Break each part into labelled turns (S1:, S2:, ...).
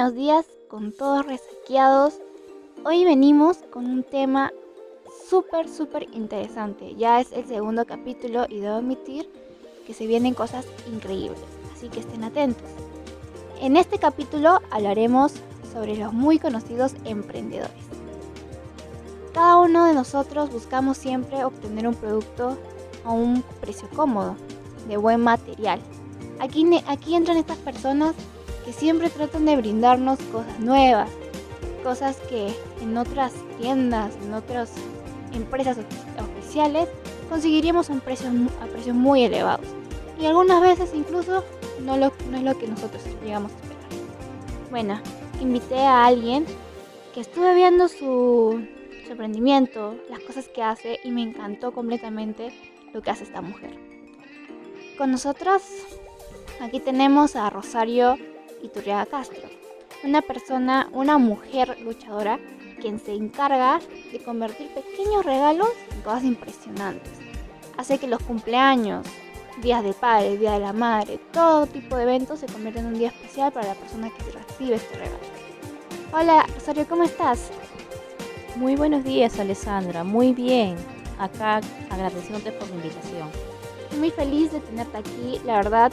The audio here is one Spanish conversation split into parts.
S1: buenos días con todos resaqueados. Hoy venimos con un tema súper, súper interesante. Ya es el segundo capítulo y debo admitir que se vienen cosas increíbles, así que estén atentos. En este capítulo hablaremos sobre los muy conocidos emprendedores. Cada uno de nosotros buscamos siempre obtener un producto a un precio cómodo, de buen material. Aquí, aquí entran estas personas que siempre tratan de brindarnos cosas nuevas, cosas que en otras tiendas, en otras empresas oficiales conseguiríamos a, precios muy elevados. Y algunas veces incluso no, lo, es lo que nosotros llegamos a esperar. Bueno, invité a alguien que estuve viendo su, su las cosas que hace y me encantó completamente lo que hace esta mujer. Con nosotros aquí tenemos a Rosario Iturriaga Castro, una persona, una mujer luchadora quien se encarga de convertir pequeños regalos en cosas impresionantes. Hace que los cumpleaños, días de padre, día de la madre, todo tipo de eventos se conviertan en un día especial para la persona que recibe este regalo. Hola Rosario, ¿cómo estás?
S2: Muy buenos días Alessandra, muy bien. Acá agradeciéndote por la invitación.
S1: Estoy muy feliz de tenerte aquí, la verdad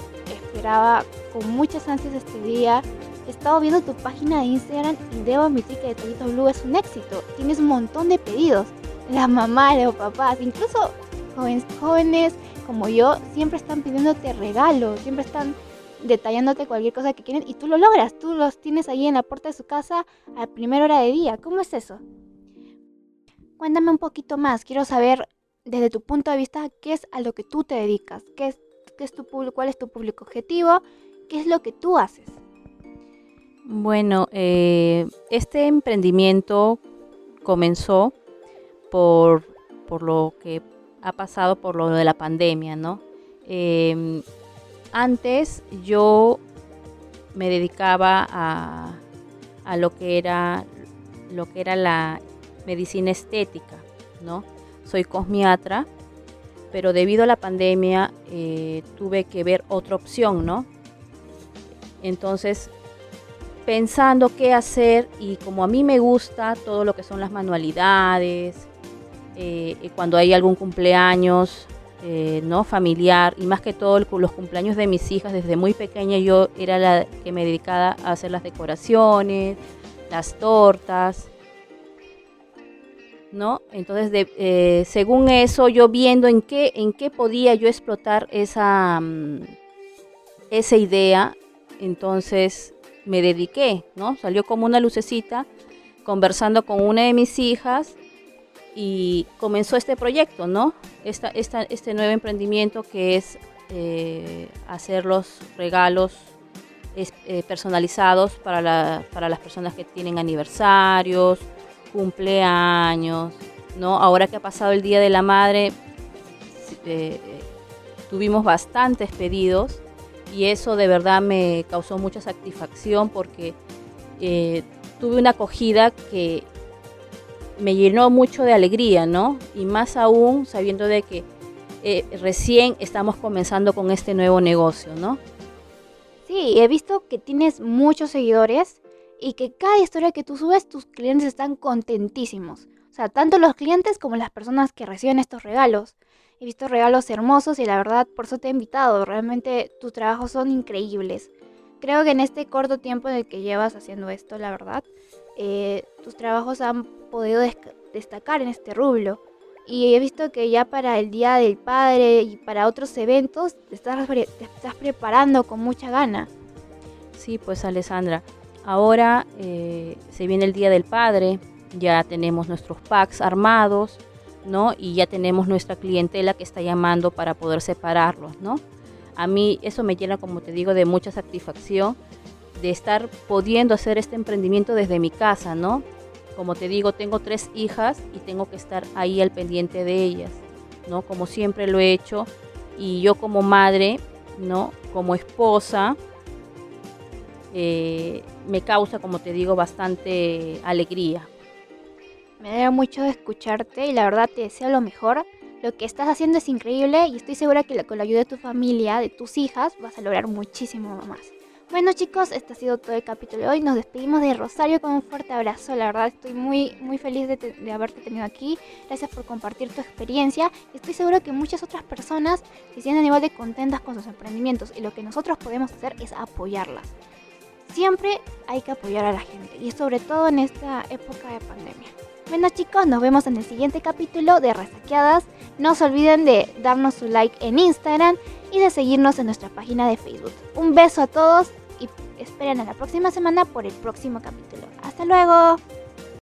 S1: esperaba con muchas ansias este día. He estado viendo tu página de Instagram y debo admitir que Detallito Blue es un éxito. Tienes un montón de pedidos. Las mamás, los papás, incluso jóvenes, jóvenes como yo, siempre están pidiéndote regalos, siempre están detallándote cualquier cosa que quieren y tú lo logras. Tú los tienes ahí en la puerta de su casa a primera hora de día. ¿Cómo es eso? Cuéntame un poquito más. Quiero saber desde tu punto de vista qué es a lo que tú te dedicas, qué es es tu cuál es tu público objetivo, qué es lo que tú haces.
S2: Bueno, eh, este emprendimiento comenzó por, lo que ha pasado por lo de la pandemia, ¿no? Em, antes yo me dedicaba a, a, lo que era lo que era la medicina estética, ¿no? Soy cosmiatra pero debido a la pandemia eh, tuve que ver otra opción, ¿no? Entonces, pensando qué hacer y como a mí me gusta todo lo que son las manualidades, eh, cuando hay algún cumpleaños, eh, ¿no? Familiar y más que todo los cumpleaños de mis hijas desde muy pequeña yo era la que me dedicaba a hacer las decoraciones, las tortas ¿no? Entonces, eh, según eso, yo viendo en qué, en qué podía yo explotar esa, mm, esa idea, entonces me dediqué, ¿no? Salió como una lucecita conversando con una de mis hijas y comenzó este proyecto, ¿no? Esta, este nuevo emprendimiento que es eh, hacer los regalos eh, personalizados para, para las personas que tienen aniversarios, cumpleaños, ¿no? Ahora que ha pasado el Día de la Madre, eh, tuvimos bastantes pedidos y eso de verdad me causó mucha satisfacción porque eh, tuve una acogida que me llenó mucho de alegría, ¿no? Y más aún sabiendo de que eh, recién estamos comenzando con este nuevo negocio, ¿no?
S1: Sí, he visto que tienes muchos seguidores y que cada historia que tú subes, tus clientes están contentísimos. O sea, tanto los clientes como las personas que reciben estos regalos. He visto regalos hermosos y la verdad por eso te he invitado. Realmente tus trabajos son increíbles. Creo que en este corto tiempo en el que llevas haciendo esto, la verdad, eh, tus trabajos han podido destacar en este rublo. Y he visto que ya para el Día del Padre y para otros eventos te estás, te estás preparando con mucha gana.
S2: Sí, pues Alessandra, Ahora eh, se viene el Día del Padre, ya tenemos nuestros packs armados, ¿no? Y ya tenemos nuestra clientela que está llamando para poder separarlos, ¿no? A mí eso me llena, como te digo, de mucha satisfacción de estar pudiendo hacer este emprendimiento desde mi casa, ¿no? Como te digo, tengo tres hijas y tengo que estar ahí al pendiente de ellas, ¿no? Como siempre lo he hecho y yo como madre, ¿no? Como esposa, eh, me causa, como te digo, bastante alegría.
S1: Me alegra mucho escucharte y la verdad te deseo lo mejor. Lo que estás haciendo es increíble y estoy segura que con la ayuda de tu familia, de tus hijas, vas a lograr muchísimo más. Bueno chicos, este ha sido todo el capítulo de hoy. Nos despedimos de Rosario con un fuerte abrazo. La verdad estoy muy, muy feliz de, de, haberte tenido aquí. Gracias por compartir tu experiencia. Estoy seguro que muchas otras personas se sienten igual de contentas con sus emprendimientos y lo que nosotros podemos hacer es apoyarlas. Siempre hay que apoyar a la gente y sobre todo en esta época de pandemia. Bueno chicos, nos vemos en el siguiente capítulo de Resaqueadas. No se olviden de darnos su like en Instagram y de seguirnos en nuestra página de Facebook. Un beso a todos y esperen a la próxima semana por el próximo capítulo. Hasta luego.